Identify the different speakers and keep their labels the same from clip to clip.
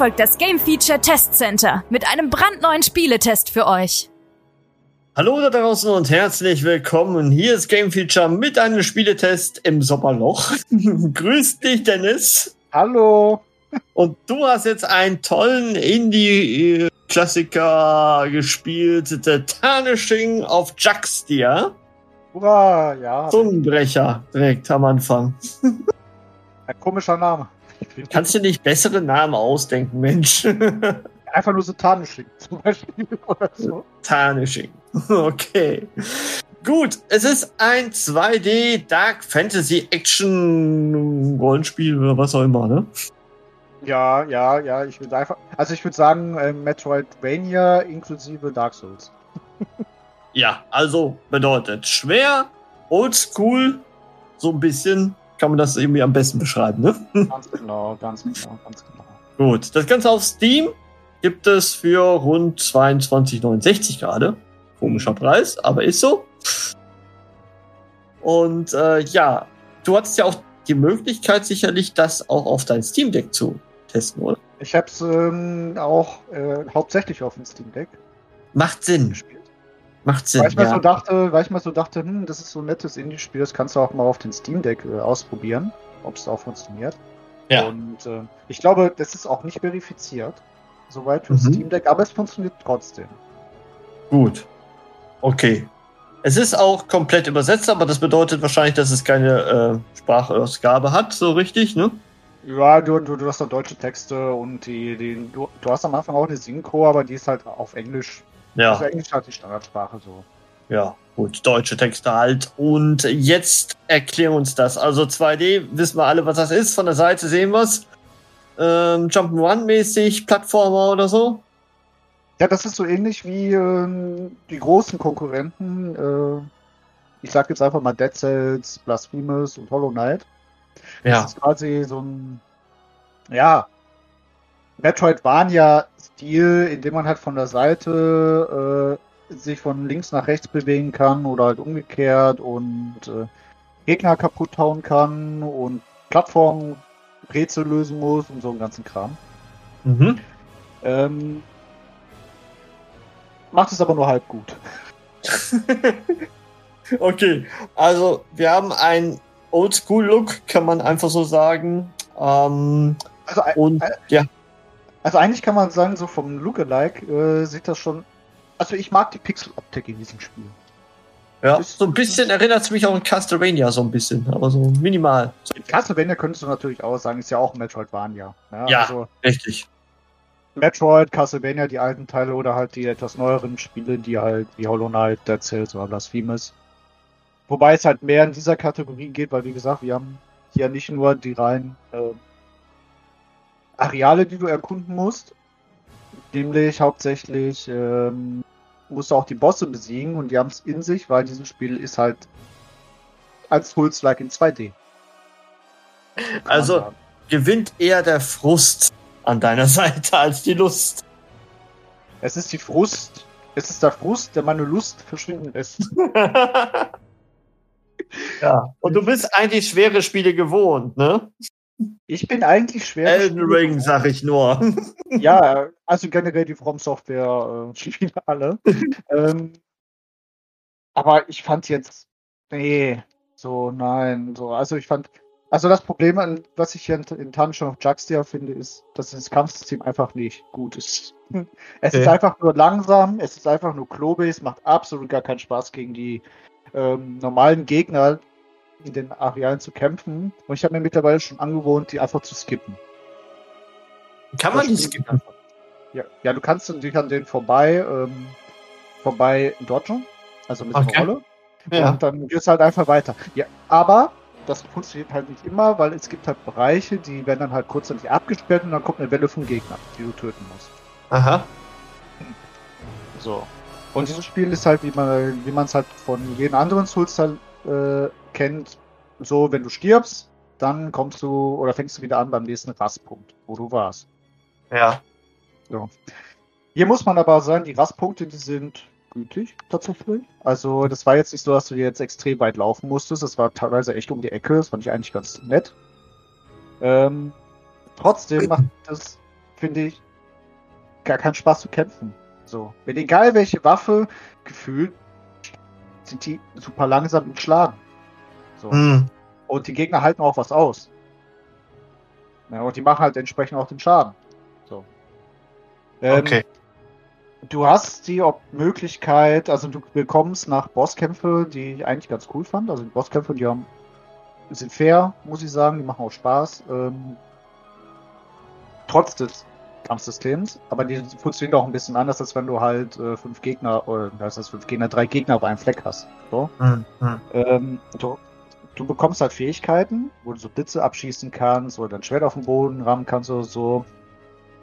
Speaker 1: Folgt das Game Feature Test Center mit einem brandneuen Spieletest für euch.
Speaker 2: Hallo da draußen und herzlich willkommen. Hier ist Game Feature mit einem Spieletest im Sommerloch. Grüß dich, Dennis.
Speaker 3: Hallo.
Speaker 2: Und du hast jetzt einen tollen Indie-Klassiker gespielt, The Tarnishing of Juxtia.
Speaker 3: Hurra, ja.
Speaker 2: Zungenbrecher direkt am Anfang.
Speaker 3: Ein komischer Name.
Speaker 2: Kannst du nicht bessere Namen ausdenken, Mensch?
Speaker 3: Einfach nur so Tarnishing zum Beispiel oder so.
Speaker 2: Tarnishing. Okay. Gut, es ist ein 2D Dark Fantasy Action Rollenspiel oder was auch immer, ne?
Speaker 3: Ja, ja, ja. Ich würde einfach. Also ich würde sagen, äh, Metroidvania inklusive Dark Souls.
Speaker 2: Ja, also bedeutet schwer, oldschool, so ein bisschen kann man das irgendwie am besten beschreiben, ne?
Speaker 3: Ganz genau, ganz genau, ganz genau.
Speaker 2: Gut, das Ganze auf Steam gibt es für rund 22,69 gerade. Komischer Preis, aber ist so. Und äh, ja, du hattest ja auch die Möglichkeit, sicherlich das auch auf dein Steam Deck zu testen, oder?
Speaker 3: Ich habe es ähm, auch äh, hauptsächlich auf dem Steam Deck
Speaker 2: Macht Sinn.
Speaker 3: gespielt.
Speaker 2: Macht Sinn.
Speaker 3: Weil ich,
Speaker 2: ja.
Speaker 3: so dachte, weil ich mir so dachte, hm, das ist so ein nettes Indie-Spiel, das kannst du auch mal auf den Steam Deck äh, ausprobieren, ob es auch funktioniert.
Speaker 2: ja.
Speaker 3: Und äh, ich glaube, das ist auch nicht verifiziert, soweit für
Speaker 2: Mhm.
Speaker 3: Steam Deck, aber es funktioniert trotzdem.
Speaker 2: Gut. Okay. Es ist auch komplett übersetzt, aber das bedeutet wahrscheinlich, dass es keine äh, Sprachausgabe hat, so richtig, ne?
Speaker 3: Ja, du, du, du hast da deutsche Texte und die, die du, du hast am Anfang auch eine Synchro, aber die ist halt auf Englisch.
Speaker 2: Ja.
Speaker 3: Also Englisch hat die Standardsprache so.
Speaker 2: Ja, gut, deutsche Texte halt. Und jetzt erklär uns das. Also 2D, wissen wir alle, was das ist. Von der Seite sehen wir es. Ähm, Jump'n'Run-mäßig, Plattformer oder so.
Speaker 3: Ja, das ist so ähnlich wie ähm, die großen Konkurrenten. Äh, ich sag jetzt einfach mal Dead Cells, Blasphemous und Hollow Knight. Das ist quasi so ein, ja, Metroidvania-Stil, in dem man halt von der Seite äh, sich von links nach rechts bewegen kann oder halt umgekehrt und äh, Gegner kaputt hauen kann und Plattformen Rätsel lösen muss und so einen ganzen Kram.
Speaker 2: Mhm.
Speaker 3: Ähm, macht es aber nur halb gut.
Speaker 2: okay, also wir haben einen Oldschool-Look, kann man einfach so sagen. Ähm,
Speaker 3: Also, ein-
Speaker 2: und
Speaker 3: ein-
Speaker 2: ja,
Speaker 3: also eigentlich kann man sagen, so vom Lookalike äh, sieht das schon. Also ich mag die Pixel-Optik in diesem Spiel.
Speaker 2: ja,
Speaker 3: ist-
Speaker 2: so ein bisschen erinnert es mich auch an Castlevania, so ein bisschen, aber so minimal.
Speaker 3: Castlevania könntest du natürlich auch sagen, ist ja auch Metroidvania. Ja,
Speaker 2: Ja.
Speaker 3: Also
Speaker 2: richtig.
Speaker 3: Metroid, Castlevania, die alten Teile oder halt die etwas neueren Spiele, die halt wie Hollow Knight, Dead Cells oder Blasphemous. Wobei es halt mehr in dieser Kategorie geht, weil wie gesagt, wir haben hier nicht nur die reinen äh, Areale, die du erkunden musst, nämlich hauptsächlich ähm, musst du auch die Bosse besiegen und die haben es in sich, weil dieses Spiel ist halt als Souls-like in 2D. Kann man
Speaker 2: Also gewinnt eher der Frust an deiner Seite als die Lust.
Speaker 3: Es ist die Frust. Es ist der Frust, der meine Lust verschwinden lässt.
Speaker 2: ja. Und du bist eigentlich schwere Spiele gewohnt, ne?
Speaker 3: Ich bin eigentlich schwer.
Speaker 2: Elden Ring, sag ich nur.
Speaker 3: Ja, also generell die From Software äh, alle. ähm, aber ich fand jetzt, nee, so nein, so. Also ich fand, also das Problem, an, was ich hier in, in Dungeon of Juxtia finde, ist, dass das Kampfsystem einfach nicht gut ist. Es ist
Speaker 2: Okay.
Speaker 3: einfach nur langsam, es ist einfach nur klobig, es macht absolut gar keinen Spaß gegen die ähm, normalen Gegner in den Arealen zu kämpfen. Und ich habe mir mittlerweile schon angewohnt, die einfach zu skippen.
Speaker 2: Kann man
Speaker 3: Spiel-
Speaker 2: skippen.
Speaker 3: Ja, ja, du kannst dich an denen vorbei, ähm, vorbei dodgen, also mit
Speaker 2: Okay.
Speaker 3: der Rolle.
Speaker 2: Ja.
Speaker 3: Und dann geht's halt einfach weiter. Ja, aber das funktioniert halt nicht immer, weil es gibt halt Bereiche, die werden dann halt kurzzeitig abgesperrt und dann kommt eine Welle vom Gegner, die du töten musst.
Speaker 2: Aha.
Speaker 3: So. Und dieses Spiel ist halt, wie man wie man es halt von jedem anderen Souls äh, kennt, so, wenn du stirbst, dann kommst du oder fängst du wieder an beim nächsten Rastpunkt, wo du warst.
Speaker 2: Ja.
Speaker 3: So. Hier muss man aber sagen, die Rastpunkte, die sind gütig, tatsächlich. Also, das war jetzt nicht so, dass du jetzt extrem weit laufen musstest. Das war teilweise echt um die Ecke. Das fand ich eigentlich ganz nett. Ähm, trotzdem macht das, finde ich, gar keinen Spaß zu kämpfen. So. Wenn egal welche Waffe gefühlt, sind die super langsam im Schlagen. So.
Speaker 2: Hm.
Speaker 3: Und die Gegner halten auch was aus. Ja, und die machen halt entsprechend auch den Schaden. So. Ähm,
Speaker 2: Okay.
Speaker 3: Du hast die Möglichkeit, also du bekommst nach Bosskämpfe, die ich eigentlich ganz cool fand. Also die Bosskämpfe, die haben, sind fair, muss ich sagen, die machen auch Spaß. Ähm, trotz des Kampfsystems, aber die funktionieren auch ein bisschen anders, als wenn du halt äh, fünf Gegner, oder das heißt fünf Gegner, drei Gegner auf einem Fleck hast. So.
Speaker 2: Hm. Hm.
Speaker 3: Ähm, du, du bekommst halt Fähigkeiten, wo du so Blitze abschießen kannst oder dein Schwert auf den Boden rammen kannst oder so.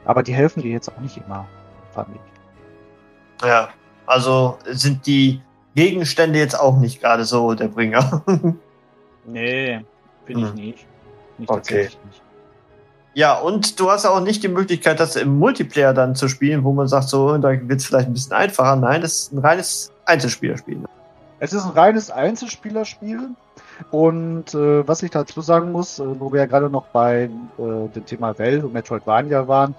Speaker 3: Aber die helfen dir jetzt auch nicht immer, fand ich.
Speaker 2: Ja. Also sind die Gegenstände jetzt auch nicht gerade so der Bringer.
Speaker 3: Nee, finde ich
Speaker 2: Hm.
Speaker 3: nicht. nicht
Speaker 2: Okay.
Speaker 3: tatsächlich nicht.
Speaker 2: ja, und du hast auch nicht die Möglichkeit, das im Multiplayer dann zu spielen, wo man sagt, so, da wird es vielleicht ein bisschen einfacher. Nein, das ist ein reines Einzelspielerspiel.
Speaker 3: Es ist ein reines Einzelspielerspiel. Und äh, was ich dazu sagen muss, äh, wo wir ja gerade noch bei äh, dem Thema Welt und Metroidvania waren,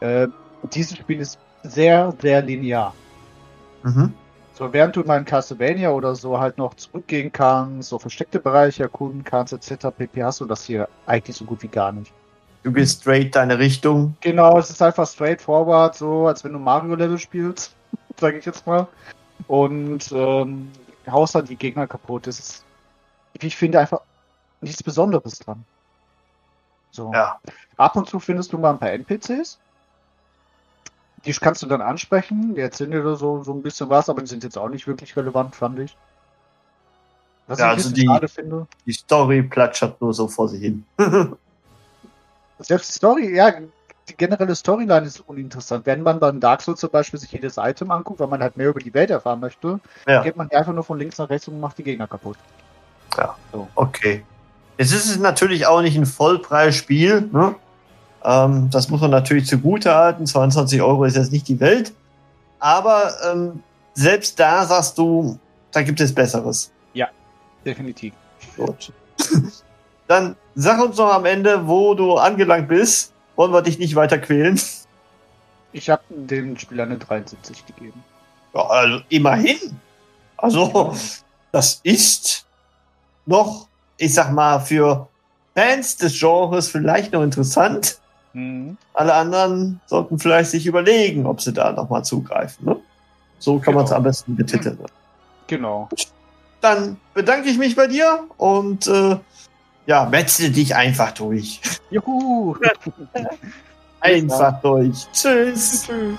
Speaker 3: äh, dieses Spiel ist sehr, sehr linear.
Speaker 2: Mhm.
Speaker 3: So, während du mal in Castlevania oder so halt noch zurückgehen kannst, so versteckte Bereiche erkunden kannst, etc. pp. hast du das hier eigentlich so gut wie gar nicht.
Speaker 2: Du gehst straight deine Richtung.
Speaker 3: Genau, es ist einfach straightforward, so als wenn du Mario-Level spielst, sage ich jetzt mal. Und ähm, haust dann die Gegner kaputt. Das ist, ich finde, einfach nichts Besonderes dran. So.
Speaker 2: Ja.
Speaker 3: Ab und zu findest du mal ein paar NPCs. Die kannst du dann ansprechen, die erzählen dir so, so ein bisschen was, aber die sind jetzt auch nicht wirklich relevant, fand ich. Was
Speaker 2: Ja,
Speaker 3: ich
Speaker 2: also die-
Speaker 3: schade finde.
Speaker 2: Die Story platschert nur so vor sich hin.
Speaker 3: Selbst die Story, ja, die generelle Storyline ist uninteressant. Wenn man beim Dark Souls zum Beispiel sich jedes Item anguckt, weil man halt mehr über die Welt erfahren möchte,
Speaker 2: Ja.
Speaker 3: geht man einfach nur von links nach rechts und macht die Gegner kaputt.
Speaker 2: Okay. Es ist natürlich auch nicht ein Vollpreisspiel. Ne? Ähm, das muss man natürlich zugute halten. 22 Euro ist jetzt nicht die Welt. Aber ähm, selbst da sagst du, da gibt es Besseres.
Speaker 3: Definitiv.
Speaker 2: Gut. Dann sag uns noch am Ende, wo du angelangt bist. Wollen wir dich nicht weiter quälen?
Speaker 3: Ich habe dem Spieler eine 73 gegeben.
Speaker 2: Ja, also immerhin. Also, das ist noch, ich sag mal, für Fans des Genres vielleicht noch interessant.
Speaker 3: Mhm.
Speaker 2: Alle anderen sollten vielleicht sich überlegen, ob sie da nochmal zugreifen. Ne? So kann man es
Speaker 3: Genau.
Speaker 2: am besten betiteln.
Speaker 3: Genau.
Speaker 2: Dann bedanke ich mich bei dir und äh, ja, metzel dich einfach durch.
Speaker 3: Juhu!
Speaker 2: Einfach durch. Tschüss.
Speaker 3: Tschüss.